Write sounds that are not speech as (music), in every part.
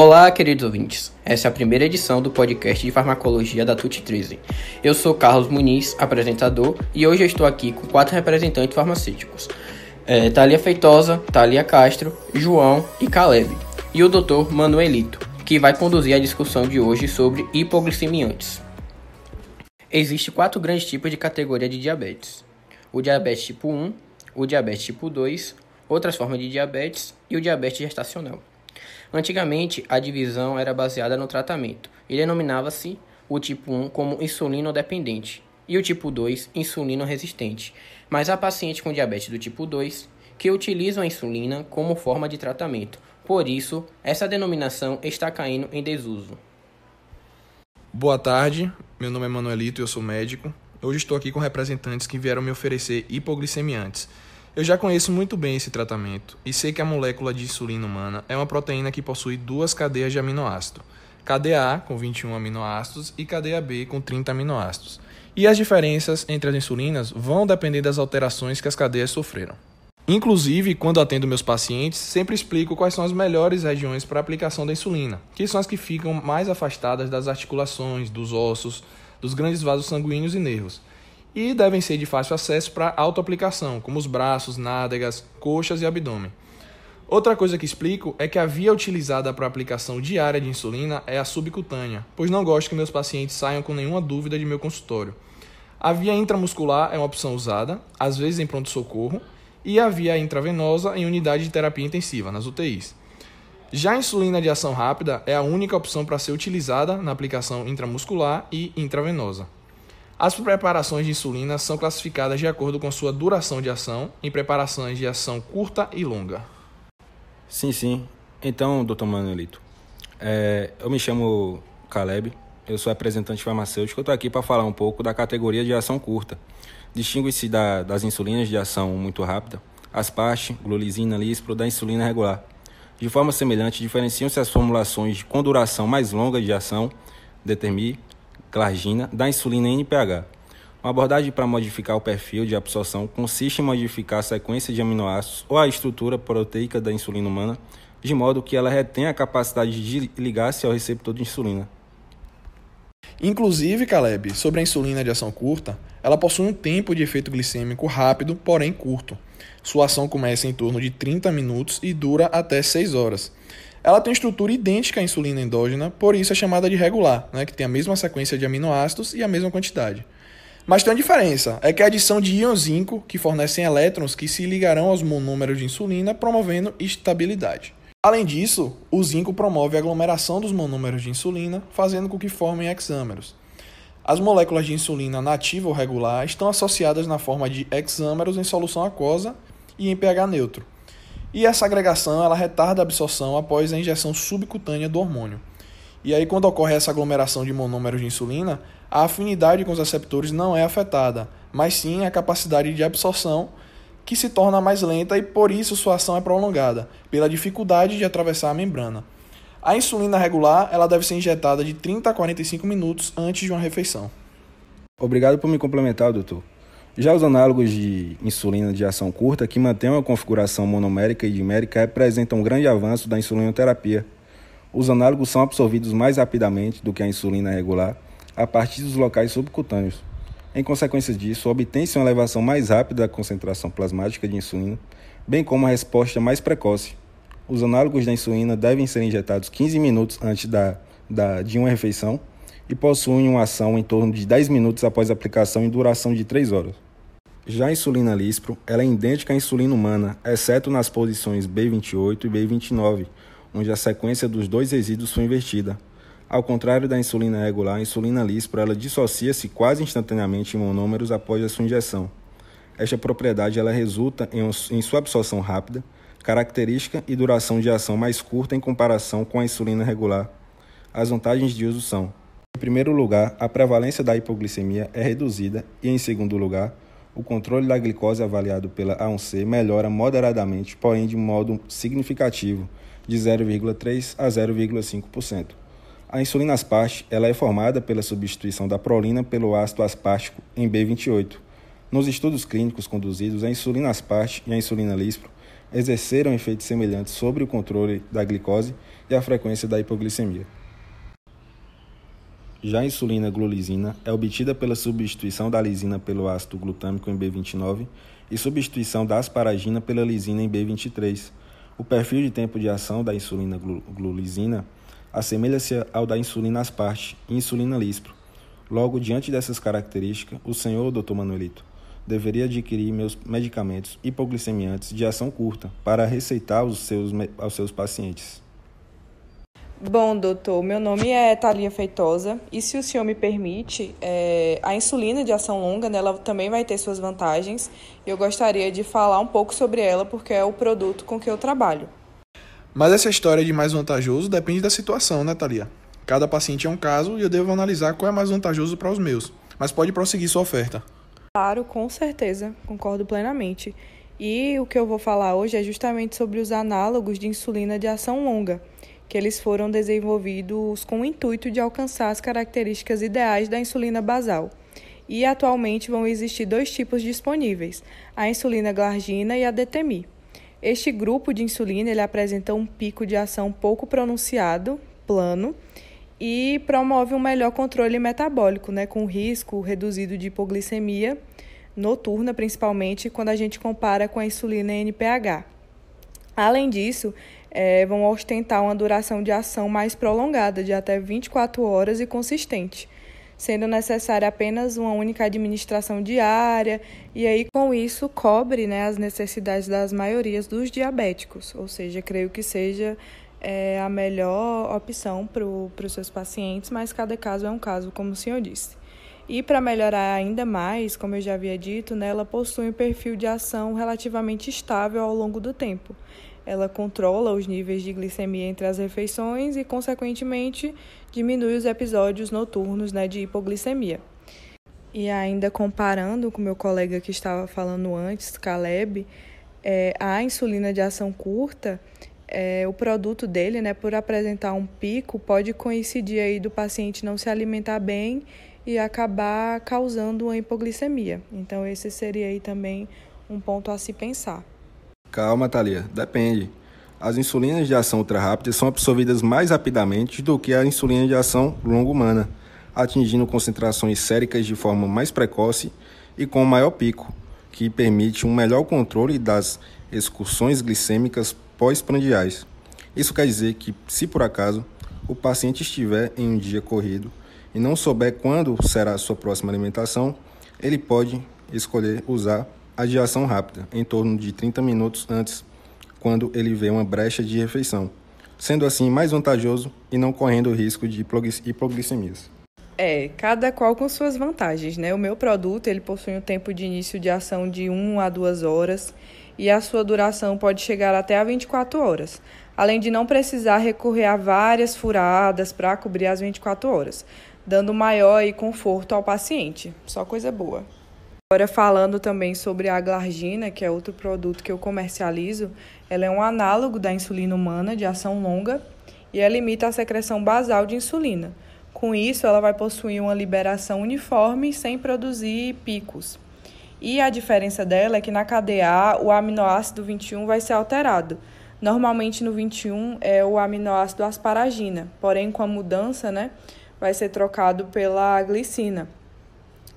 Olá, queridos ouvintes. Essa é a primeira edição do podcast de farmacologia da TUT 13. Eu sou Carlos Muniz, apresentador, e hoje estou aqui com quatro representantes farmacêuticos: é, Thalia Feitosa, Thalia Castro, João e Caleb, e o Dr. Manuelito, que vai conduzir a discussão de hoje sobre hipoglicemiantes. Existem quatro grandes tipos de categoria de diabetes: o diabetes tipo 1, o diabetes tipo 2, outras formas de diabetes e o diabetes gestacional. Antigamente, a divisão era baseada no tratamento e denominava-se o tipo 1 como insulino dependente e o tipo 2 insulino resistente. Mas há pacientes com diabetes do tipo 2 que utilizam a insulina como forma de tratamento. Por isso, essa denominação está caindo em desuso. Boa tarde, meu nome é Manuelito e eu sou médico. Hoje estou aqui com representantes que vieram me oferecer hipoglicemiantes eu já conheço muito bem esse tratamento e sei que a molécula de insulina humana é uma proteína que possui duas cadeias de aminoácido, cadeia A com 21 aminoácidos e cadeia B com 30 aminoácidos. E as diferenças entre as insulinas vão depender das alterações que as cadeias sofreram. Inclusive, quando atendo meus pacientes, sempre explico quais são as melhores regiões para aplicação da insulina, que são as que ficam mais afastadas das articulações, dos ossos, dos grandes vasos sanguíneos e nervos e devem ser de fácil acesso para autoaplicação, como os braços, nádegas, coxas e abdômen. Outra coisa que explico é que a via utilizada para aplicação diária de insulina é a subcutânea, pois não gosto que meus pacientes saiam com nenhuma dúvida de meu consultório. A via intramuscular é uma opção usada, às vezes em pronto-socorro, e a via intravenosa em unidade de terapia intensiva, nas UTIs. Já a insulina de ação rápida é a única opção para ser utilizada na aplicação intramuscular e intravenosa. As preparações de insulina são classificadas de acordo com sua duração de ação em preparações de ação curta e longa. Sim, sim. Então, doutor Manuelito, é, eu me chamo Caleb, eu sou representante farmacêutico, estou aqui para falar um pouco da categoria de ação curta. Distingue-se da, das insulinas de ação muito rápida, asparte, glulizina, lispro, da insulina regular. De forma semelhante, diferenciam-se as formulações com duração mais longa de ação, determine Clargina, da insulina NPH. Uma abordagem para modificar o perfil de absorção consiste em modificar a sequência de aminoácidos ou a estrutura proteica da insulina humana, de modo que ela retenha a capacidade de ligar-se ao receptor de insulina. Inclusive, Caleb, sobre a insulina de ação curta, ela possui um tempo de efeito glicêmico rápido, porém curto. Sua ação começa em torno de 30 minutos e dura até 6 horas. Ela tem estrutura idêntica à insulina endógena, por isso é chamada de regular, né, que tem a mesma sequência de aminoácidos e a mesma quantidade. Mas tem uma diferença, é que a adição de íons zinco, que fornecem elétrons que se ligarão aos monômeros de insulina, promovendo estabilidade. Além disso, o zinco promove a aglomeração dos monômeros de insulina, fazendo com que formem hexâmeros. As moléculas de insulina nativa ou regular estão associadas na forma de hexâmeros em solução aquosa e em pH neutro e essa agregação ela retarda a absorção após a injeção subcutânea do hormônio. E aí, quando ocorre essa aglomeração de monômeros de insulina, a afinidade com os receptores não é afetada, mas sim a capacidade de absorção, que se torna mais lenta e por isso sua ação é prolongada, pela dificuldade de atravessar a membrana. A insulina regular ela deve ser injetada de 30 a 45 minutos antes de uma refeição. Obrigado por me complementar, doutor. Já os análogos de insulina de ação curta, que mantêm uma configuração monomérica e dimérica, representam um grande avanço da insulinoterapia. Os análogos são absorvidos mais rapidamente do que a insulina regular a partir dos locais subcutâneos. Em consequência disso, obtém-se uma elevação mais rápida da concentração plasmática de insulina, bem como uma resposta mais precoce. Os análogos da insulina devem ser injetados 15 minutos antes da, da, de uma refeição e possuem uma ação em torno de 10 minutos após a aplicação e duração de 3 horas. Já a insulina lispro, ela é idêntica à insulina humana, exceto nas posições B28 e B29, onde a sequência dos dois resíduos foi invertida. Ao contrário da insulina regular, a insulina lispro ela dissocia-se quase instantaneamente em monômeros após a sua injeção. Esta propriedade ela resulta em, em sua absorção rápida, característica e duração de ação mais curta em comparação com a insulina regular. As vantagens de uso são: em primeiro lugar, a prevalência da hipoglicemia é reduzida e, em segundo lugar, o controle da glicose avaliado pela A1C melhora moderadamente, porém de modo significativo, de 0,3 a 0,5%. A insulina asparte ela é formada pela substituição da prolina pelo ácido aspartico em B28. Nos estudos clínicos conduzidos, a insulina asparte e a insulina lispro exerceram efeitos semelhantes sobre o controle da glicose e a frequência da hipoglicemia. Já a insulina glulizina é obtida pela substituição da lisina pelo ácido glutâmico em B29 e substituição da asparagina pela lisina em B23. O perfil de tempo de ação da insulina glulizina assemelha-se ao da insulina asparte e insulina lispro. Logo, diante dessas características, o senhor, Dr. Manuelito, deveria adquirir meus medicamentos hipoglicemiantes de ação curta para receitar aos seus, aos seus pacientes. Bom, doutor, meu nome é Thalia Feitosa e se o senhor me permite, é, a insulina de ação longa, né, ela também vai ter suas vantagens e eu gostaria de falar um pouco sobre ela porque é o produto com que eu trabalho. Mas essa história de mais vantajoso depende da situação, né, Thalia? Cada paciente é um caso e eu devo analisar qual é mais vantajoso para os meus, mas pode prosseguir sua oferta. Claro, com certeza, concordo plenamente. E o que eu vou falar hoje é justamente sobre os análogos de insulina de ação longa que eles foram desenvolvidos com o intuito de alcançar as características ideais da insulina basal. E atualmente vão existir dois tipos disponíveis: a insulina glargina e a DTMI. Este grupo de insulina ele apresenta um pico de ação pouco pronunciado, plano, e promove um melhor controle metabólico, né, com risco reduzido de hipoglicemia noturna, principalmente quando a gente compara com a insulina NPH. Além disso, é, vão ostentar uma duração de ação mais prolongada, de até 24 horas e consistente, sendo necessária apenas uma única administração diária, e aí com isso cobre né, as necessidades das maiorias dos diabéticos, ou seja, creio que seja é, a melhor opção para os seus pacientes, mas cada caso é um caso, como o senhor disse. E para melhorar ainda mais, como eu já havia dito, né, ela possui um perfil de ação relativamente estável ao longo do tempo ela controla os níveis de glicemia entre as refeições e, consequentemente, diminui os episódios noturnos né, de hipoglicemia. E ainda comparando com meu colega que estava falando antes, Caleb, é, a insulina de ação curta, é, o produto dele, né, por apresentar um pico, pode coincidir aí do paciente não se alimentar bem e acabar causando uma hipoglicemia. Então esse seria aí também um ponto a se pensar. Calma, Thalia, depende. As insulinas de ação ultra rápida são absorvidas mais rapidamente do que a insulina de ação longa humana, atingindo concentrações séricas de forma mais precoce e com maior pico, que permite um melhor controle das excursões glicêmicas pós-prandiais. Isso quer dizer que, se por acaso o paciente estiver em um dia corrido e não souber quando será a sua próxima alimentação, ele pode escolher usar adiação rápida, em torno de 30 minutos antes, quando ele vê uma brecha de refeição, sendo assim mais vantajoso e não correndo o risco de hipoglicemias. É, cada qual com suas vantagens, né? O meu produto, ele possui um tempo de início de ação de 1 a 2 horas e a sua duração pode chegar até a 24 horas, além de não precisar recorrer a várias furadas para cobrir as 24 horas, dando maior conforto ao paciente. Só coisa boa. Agora falando também sobre a glargina, que é outro produto que eu comercializo, ela é um análogo da insulina humana de ação longa e ela limita a secreção basal de insulina. Com isso, ela vai possuir uma liberação uniforme sem produzir picos. E a diferença dela é que na cadeia A, o aminoácido 21 vai ser alterado. Normalmente no 21 é o aminoácido asparagina, porém com a mudança, né, vai ser trocado pela glicina.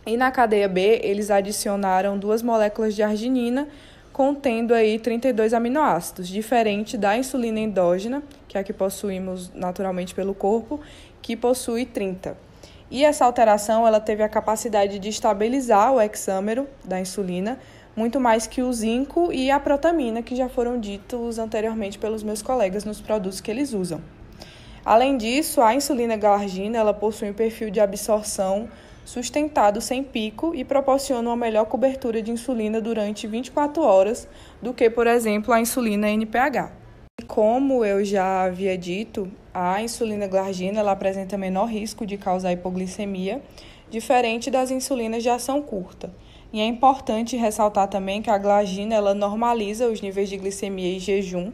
E na cadeia B, eles adicionaram duas moléculas de arginina, contendo aí 32 aminoácidos, diferente da insulina endógena, que é a que possuímos naturalmente pelo corpo, que possui 30. E essa alteração ela teve a capacidade de estabilizar o hexâmero da insulina, muito mais que o zinco e a protamina, que já foram ditos anteriormente pelos meus colegas nos produtos que eles usam. Além disso, a insulina galargina ela possui um perfil de absorção sustentado sem pico e proporciona uma melhor cobertura de insulina durante 24 horas do que, por exemplo, a insulina NPH. Como eu já havia dito, a insulina glargina ela apresenta menor risco de causar hipoglicemia, diferente das insulinas de ação curta. E é importante ressaltar também que a glargina ela normaliza os níveis de glicemia em jejum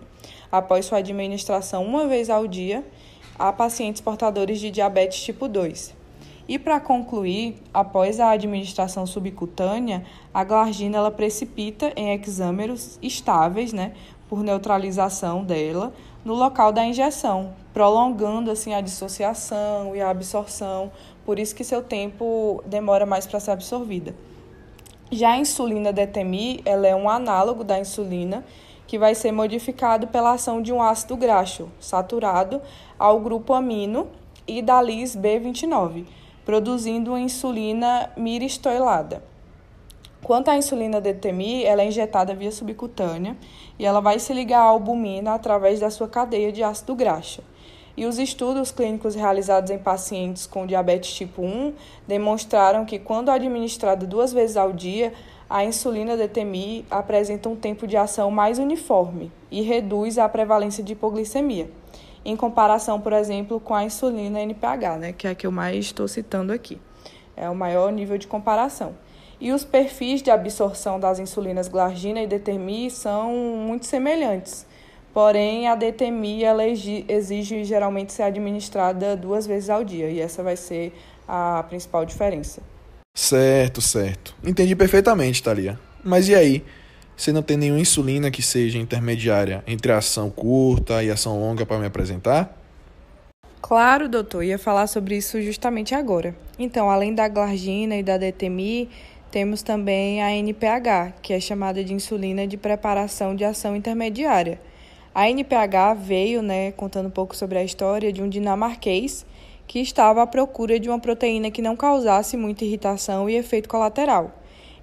após sua administração uma vez ao dia a pacientes portadores de diabetes tipo 2. E para concluir, após a administração subcutânea, a glargina ela precipita em hexâmeros estáveis, né, por neutralização dela no local da injeção, prolongando assim a dissociação e a absorção, por isso que seu tempo demora mais para ser absorvida. Já a insulina DTMI, ela é um análogo da insulina que vai ser modificado pela ação de um ácido graxo saturado ao grupo amino e da lis B29, produzindo uma insulina miristoilada. Quanto à insulina DTMI, ela é injetada via subcutânea e ela vai se ligar à albumina através da sua cadeia de ácido graxo. E os estudos clínicos realizados em pacientes com diabetes tipo 1 demonstraram que, quando administrada duas vezes ao dia, a insulina DTMI apresenta um tempo de ação mais uniforme e reduz a prevalência de hipoglicemia, em comparação, por exemplo, com a insulina NPH, né, que é a que eu mais estou citando aqui. É o maior nível de comparação. E os perfis de absorção das insulinas glargina e DTMI são muito semelhantes, Porém, a DTMI exige geralmente ser administrada duas vezes ao dia, e essa vai ser a principal diferença. Certo, certo. Entendi perfeitamente, Thalia. Mas e aí? Você não tem nenhuma insulina que seja intermediária entre a ação curta e a ação longa para me apresentar? Claro, doutor, ia falar sobre isso justamente agora. Então, além da glargina e da DTMI, temos também a NPH, que é chamada de insulina de preparação de ação intermediária. A NPH veio, né, contando um pouco sobre a história de um dinamarquês que estava à procura de uma proteína que não causasse muita irritação e efeito colateral.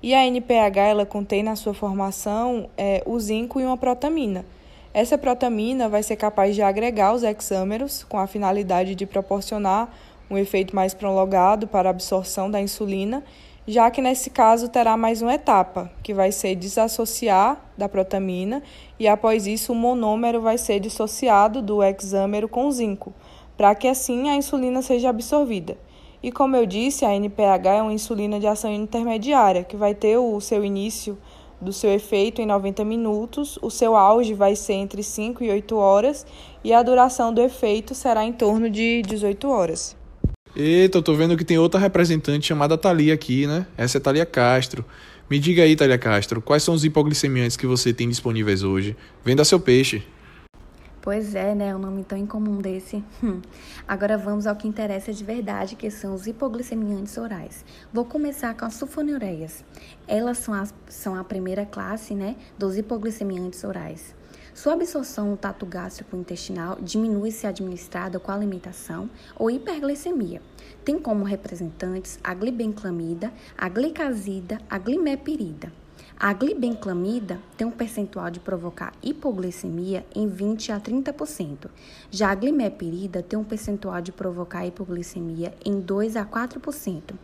E a NPH ela contém na sua formação é, o zinco e uma protamina. Essa protamina vai ser capaz de agregar os hexâmeros com a finalidade de proporcionar um efeito mais prolongado para a absorção da insulina já que nesse caso terá mais uma etapa, que vai ser desassociar da protamina, e após isso o monômero vai ser dissociado do hexâmero com zinco, para que assim a insulina seja absorvida. E como eu disse, a NPH é uma insulina de ação intermediária, que vai ter o seu início do seu efeito em 90 minutos, o seu auge vai ser entre 5 e 8 horas e a duração do efeito será em torno de 18 horas. Eita, eu tô vendo que tem outra representante chamada Thalia aqui, né? Essa é Thalia Castro. Me diga aí, Thalia Castro, quais são os hipoglicemiantes que você tem disponíveis hoje? Venda seu peixe. Pois é, né? Um nome tão incomum desse. Hum. Agora vamos ao que interessa de verdade, que são os hipoglicemiantes orais. Vou começar com as sulfonilureias. Elas são, as, são a primeira classe, né, dos hipoglicemiantes orais. Sua absorção no tato gástrico intestinal diminui se administrada com alimentação ou hiperglicemia. Tem como representantes a glibenclamida, a glicazida, a glimepirida. A glibenclamida tem um percentual de provocar hipoglicemia em 20 a 30%. Já a glimepirida tem um percentual de provocar hipoglicemia em 2 a 4%.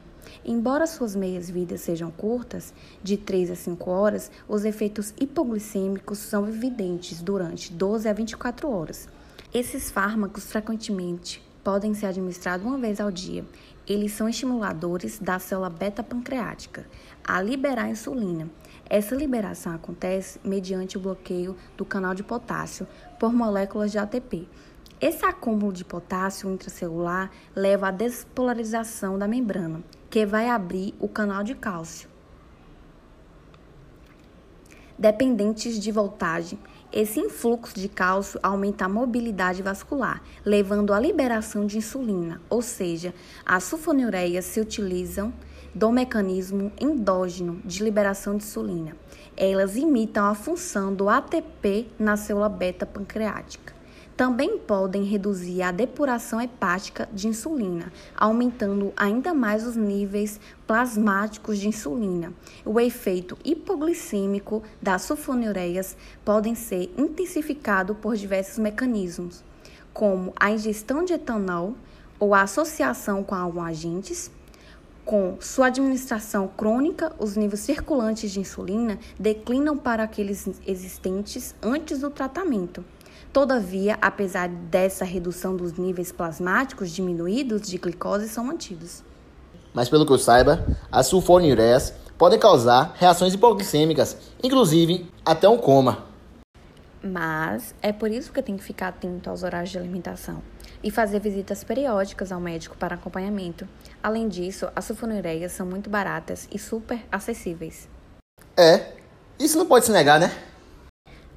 Embora suas meias-vidas sejam curtas, de 3 a 5 horas, os efeitos hipoglicêmicos são evidentes durante 12 a 24 horas. Esses fármacos frequentemente podem ser administrados uma vez ao dia. Eles são estimuladores da célula beta-pancreática a liberar insulina. Essa liberação acontece mediante o bloqueio do canal de potássio por moléculas de ATP. Esse acúmulo de potássio intracelular leva à despolarização da membrana, que vai abrir o canal de cálcio. Dependentes de voltagem, esse influxo de cálcio aumenta a mobilidade vascular, levando à liberação de insulina, ou seja, as sulfonilureias se utilizam do mecanismo endógeno de liberação de insulina. Elas imitam a função do ATP na célula beta pancreática também podem reduzir a depuração hepática de insulina, aumentando ainda mais os níveis plasmáticos de insulina. O efeito hipoglicêmico das sulfonilureias podem ser intensificado por diversos mecanismos, como a ingestão de etanol ou a associação com alguns agentes, com sua administração crônica, os níveis circulantes de insulina declinam para aqueles existentes antes do tratamento. Todavia, apesar dessa redução dos níveis plasmáticos diminuídos de glicose são mantidos. Mas pelo que eu saiba, as sulfonilureias podem causar reações hipoglicêmicas, inclusive até um coma. Mas é por isso que tem que ficar atento aos horários de alimentação e fazer visitas periódicas ao médico para acompanhamento. Além disso, as sulfonilureias são muito baratas e super acessíveis. É, isso não pode se negar, né?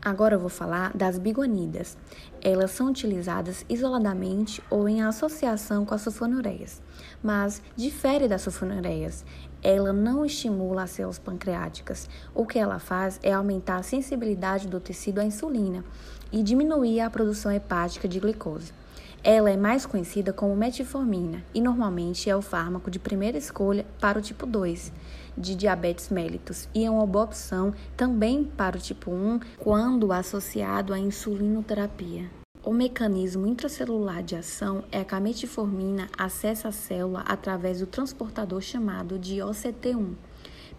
Agora eu vou falar das bigonidas. Elas são utilizadas isoladamente ou em associação com as sulfonilureias, mas difere das sulfonilureias. Ela não estimula as células pancreáticas. O que ela faz é aumentar a sensibilidade do tecido à insulina e diminuir a produção hepática de glicose. Ela é mais conhecida como metformina e normalmente é o fármaco de primeira escolha para o tipo 2 de diabetes mellitus e é uma boa opção também para o tipo 1 quando associado à insulinoterapia. O mecanismo intracelular de ação é que a metformina acessa a célula através do transportador chamado de OCT1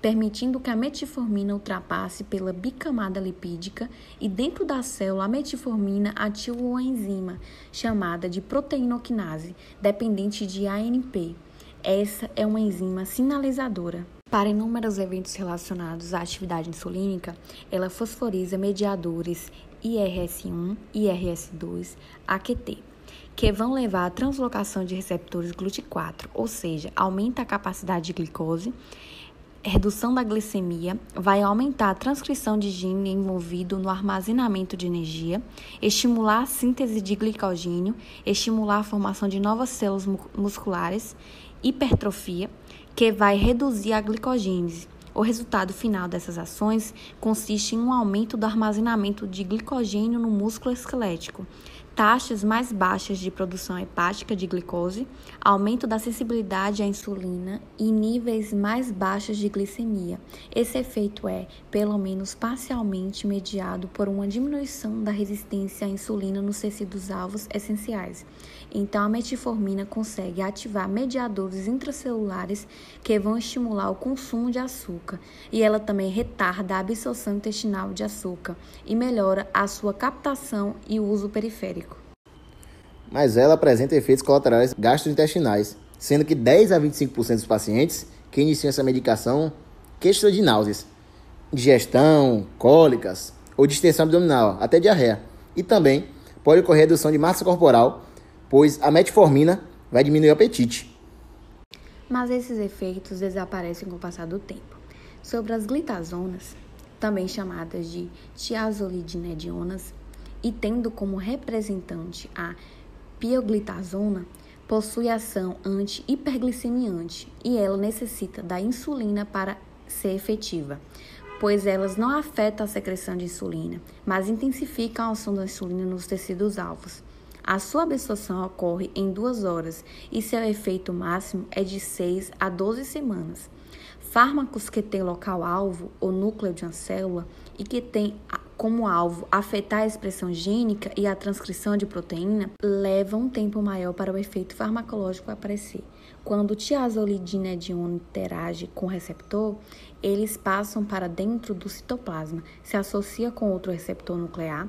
permitindo que a metformina ultrapasse pela bicamada lipídica e dentro da célula a metformina ativa uma enzima chamada de proteinoquinase, dependente de ANP. Essa é uma enzima sinalizadora. Para inúmeros eventos relacionados à atividade insulínica, ela fosforiza mediadores IRS1, IRS2, AQT, que vão levar à translocação de receptores GLUT4, ou seja, aumenta a capacidade de glicose redução da glicemia, vai aumentar a transcrição de gene envolvido no armazenamento de energia, estimular a síntese de glicogênio, estimular a formação de novas células musculares, hipertrofia, que vai reduzir a glicogênese. O resultado final dessas ações consiste em um aumento do armazenamento de glicogênio no músculo esquelético, taxas mais baixas de produção hepática de glicose, aumento da sensibilidade à insulina e níveis mais baixos de glicemia. Esse efeito é, pelo menos parcialmente, mediado por uma diminuição da resistência à insulina nos tecidos alvos essenciais. Então, a metformina consegue ativar mediadores intracelulares que vão estimular o consumo de açúcar, e ela também retarda a absorção intestinal de açúcar e melhora a sua captação e uso periférico. Mas ela apresenta efeitos colaterais gastrointestinais, sendo que 10 a 25% dos pacientes que iniciam essa medicação queixam de náuseas, digestão, cólicas ou distensão abdominal, até diarreia. E também pode ocorrer redução de massa corporal pois a metformina vai diminuir o apetite. Mas esses efeitos desaparecem com o passar do tempo. Sobre as glitazonas, também chamadas de tiazolidinedionas, e tendo como representante a pioglitazona, possui ação anti-hiperglicemiante e ela necessita da insulina para ser efetiva, pois elas não afetam a secreção de insulina, mas intensificam a ação da insulina nos tecidos alvos. A sua absorção ocorre em duas horas e seu efeito máximo é de 6 a 12 semanas. Fármacos que têm local-alvo ou núcleo de uma célula e que têm como alvo afetar a expressão gênica e a transcrição de proteína levam um tempo maior para o efeito farmacológico aparecer. Quando o tiazolidinedione interage com o receptor, eles passam para dentro do citoplasma, se associa com outro receptor nuclear,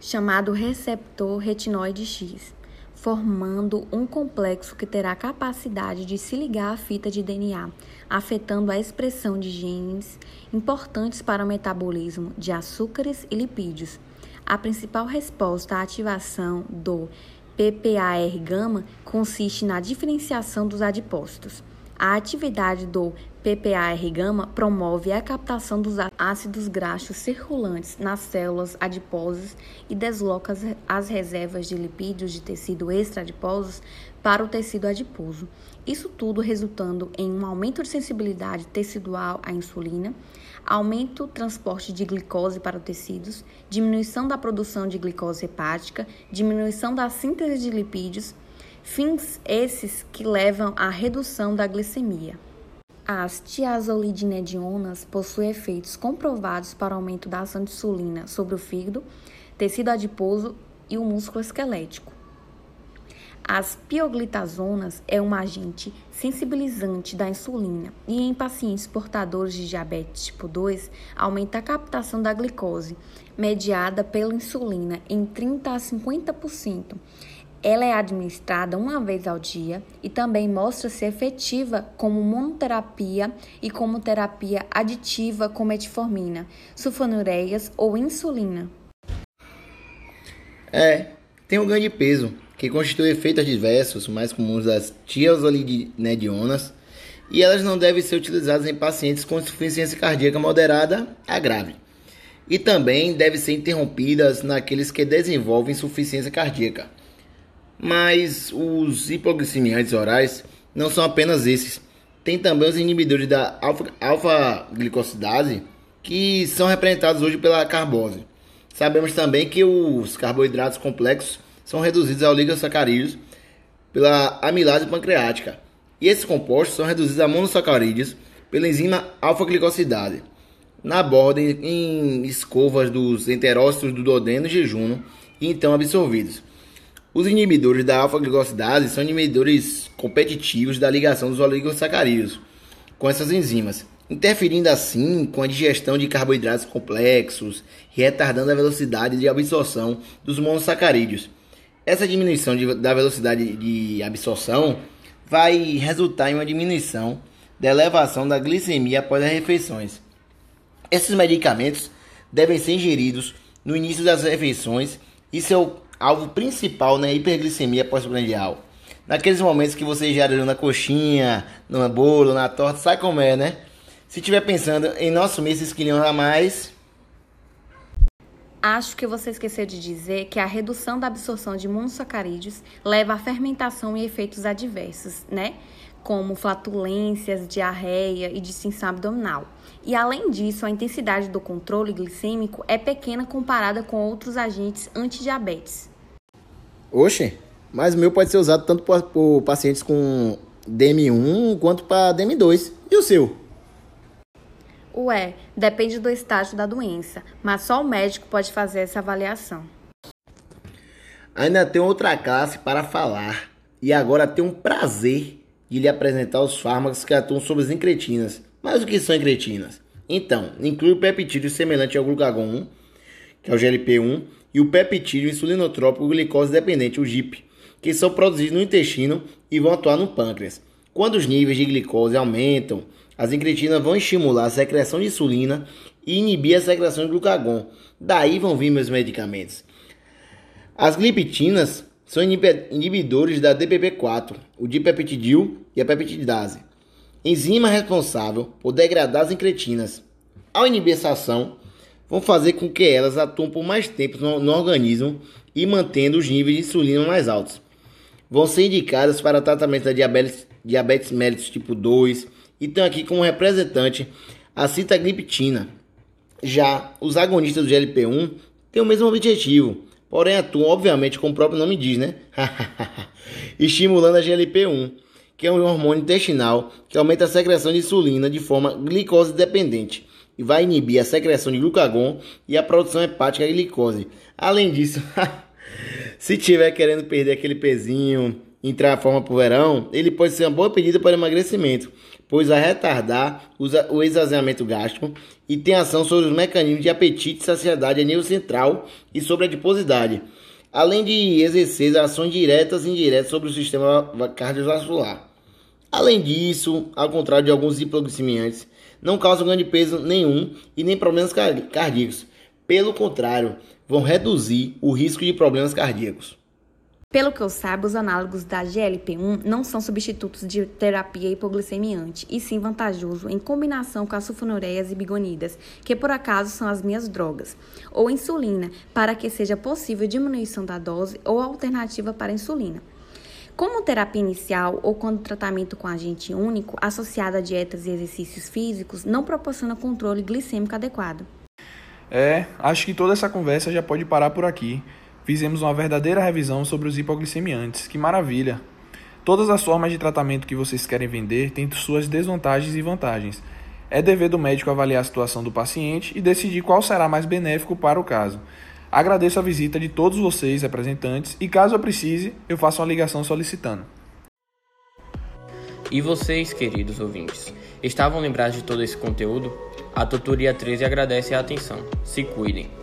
chamado receptor retinoide X, formando um complexo que terá capacidade de se ligar à fita de DNA, afetando a expressão de genes importantes para o metabolismo de açúcares e lipídios. A principal resposta à ativação do PPAR-gama consiste na diferenciação dos adipócitos. A atividade do PPAR-gama promove a captação dos ácidos graxos circulantes nas células adiposas e desloca as reservas de lipídios de tecido extra-adiposos para o tecido adiposo. Isso tudo resultando em um aumento de sensibilidade tecidual à insulina, aumento do transporte de glicose para os tecidos, diminuição da produção de glicose hepática, diminuição da síntese de lipídios, fins esses que levam à redução da glicemia. As tiazolidinedionas possuem efeitos comprovados para o aumento da ação de insulina sobre o fígado, tecido adiposo e o músculo esquelético. As pioglitazonas é um agente sensibilizante da insulina e em pacientes portadores de diabetes tipo 2 aumenta a captação da glicose mediada pela insulina em 30 a 50% ela é administrada uma vez ao dia e também mostra-se efetiva como monoterapia e como terapia aditiva com metformina, sulfonilureias ou insulina. É, tem um ganho de peso, que constitui efeitos diversos, mais comuns das tiazolidinedionas, e elas não devem ser utilizadas em pacientes com insuficiência cardíaca moderada a grave. e também devem ser interrompidas naqueles que desenvolvem insuficiência cardíaca. Mas os hipoglicemiantes orais não são apenas esses. Tem também os inibidores da alfa-glicosidase, que são representados hoje pela carbose. Sabemos também que os carboidratos complexos são reduzidos ao oligosacarídeos pela amilase pancreática. E esses compostos são reduzidos a monossacarídeos pela enzima alfa-glicosidase na borda em escovas dos enterócitos do duodeno e jejum e então absorvidos. Os inibidores da alfa-glicosidase são inibidores competitivos da ligação dos oligosacarídeos com essas enzimas, interferindo assim com a digestão de carboidratos complexos e retardando a velocidade de absorção dos monossacarídeos. Essa diminuição de, da velocidade de absorção vai resultar em uma diminuição da elevação da glicemia após as refeições. Esses medicamentos devem ser ingeridos no início das refeições e seu alvo principal na hiperglicemia pós-prandial. Naqueles momentos que você já na coxinha, no bolo, na torta, sai comer, né? Se estiver pensando em não assumir esses quilinhos a mais, Acho que você esqueceu de dizer que a redução da absorção de monossacarídeos leva à fermentação e efeitos adversos, né? Como flatulências, diarreia e distensão abdominal. E além disso, a intensidade do controle glicêmico é pequena comparada com outros agentes antidiabetes. Oxe, mas o meu pode ser usado tanto por, pacientes com DM1 quanto para DM2. E o seu? Ué, depende do estágio da doença, mas só o médico pode fazer essa avaliação. Ainda tem outra classe para falar, e agora tenho um prazer de lhe apresentar os fármacos que atuam sobre as incretinas. Mas o que são incretinas? Então, inclui o peptídeo semelhante ao glucagon 1, que é o GLP-1, e o peptídeo insulinotrópico glicose dependente, o GIP, que são produzidos no intestino e vão atuar no pâncreas. Quando os níveis de glicose aumentam, as incretinas vão estimular a secreção de insulina e inibir a secreção de glucagon. Daí vão vir meus medicamentos. As gliptinas são inibidores da DPP-4, o dipeptidil e a peptidase, enzima responsável por degradar as incretinas. Ao inibir essa ação, vão fazer com que elas atuem por mais tempo no, no organismo e mantendo os níveis de insulina mais altos. Vão ser indicadas para tratamento da diabetes, diabetes mellitus tipo 2, e tem aqui como representante a citagliptina. Já os agonistas do GLP-1 têm o mesmo objetivo, porém atuam, obviamente, como o próprio nome diz, né? (laughs) Estimulando a GLP-1, que é um hormônio intestinal que aumenta a secreção de insulina de forma glicose dependente e vai inibir a secreção de glucagon e a produção hepática de glicose. Além disso, (laughs) se tiver querendo perder aquele pezinho, entrar a forma o verão, ele pode ser uma boa pedida para emagrecimento, pois vai retardar o esvaziamento gástrico e tem ação sobre os mecanismos de apetite, saciedade a nível central e sobre a adiposidade, além de exercer ações diretas e indiretas sobre o sistema cardiovascular. Além disso, ao contrário de alguns hipoglicemiantes, não causam grande peso nenhum e nem problemas cardíacos. Pelo contrário, vão reduzir o risco de problemas cardíacos. Pelo que eu saiba, os análogos da GLP-1 não são substitutos de terapia hipoglicemiante, e sim vantajoso em combinação com as sulfonilureias e bigonidas, que por acaso são as minhas drogas, ou insulina, para que seja possível diminuição da dose ou alternativa para insulina. Como terapia inicial ou quando tratamento com agente único, associado a dietas e exercícios físicos, não proporciona controle glicêmico adequado. É, acho que toda essa conversa já pode parar por aqui fizemos uma verdadeira revisão sobre os hipoglicemiantes. Que maravilha! Todas as formas de tratamento que vocês querem vender têm suas desvantagens e vantagens. É dever do médico avaliar a situação do paciente e decidir qual será mais benéfico para o caso. Agradeço a visita de todos vocês, representantes, e caso eu precise, eu faço uma ligação solicitando. E vocês, queridos ouvintes, estavam lembrados de todo esse conteúdo? A Tutoria 13 agradece a atenção. Se cuidem.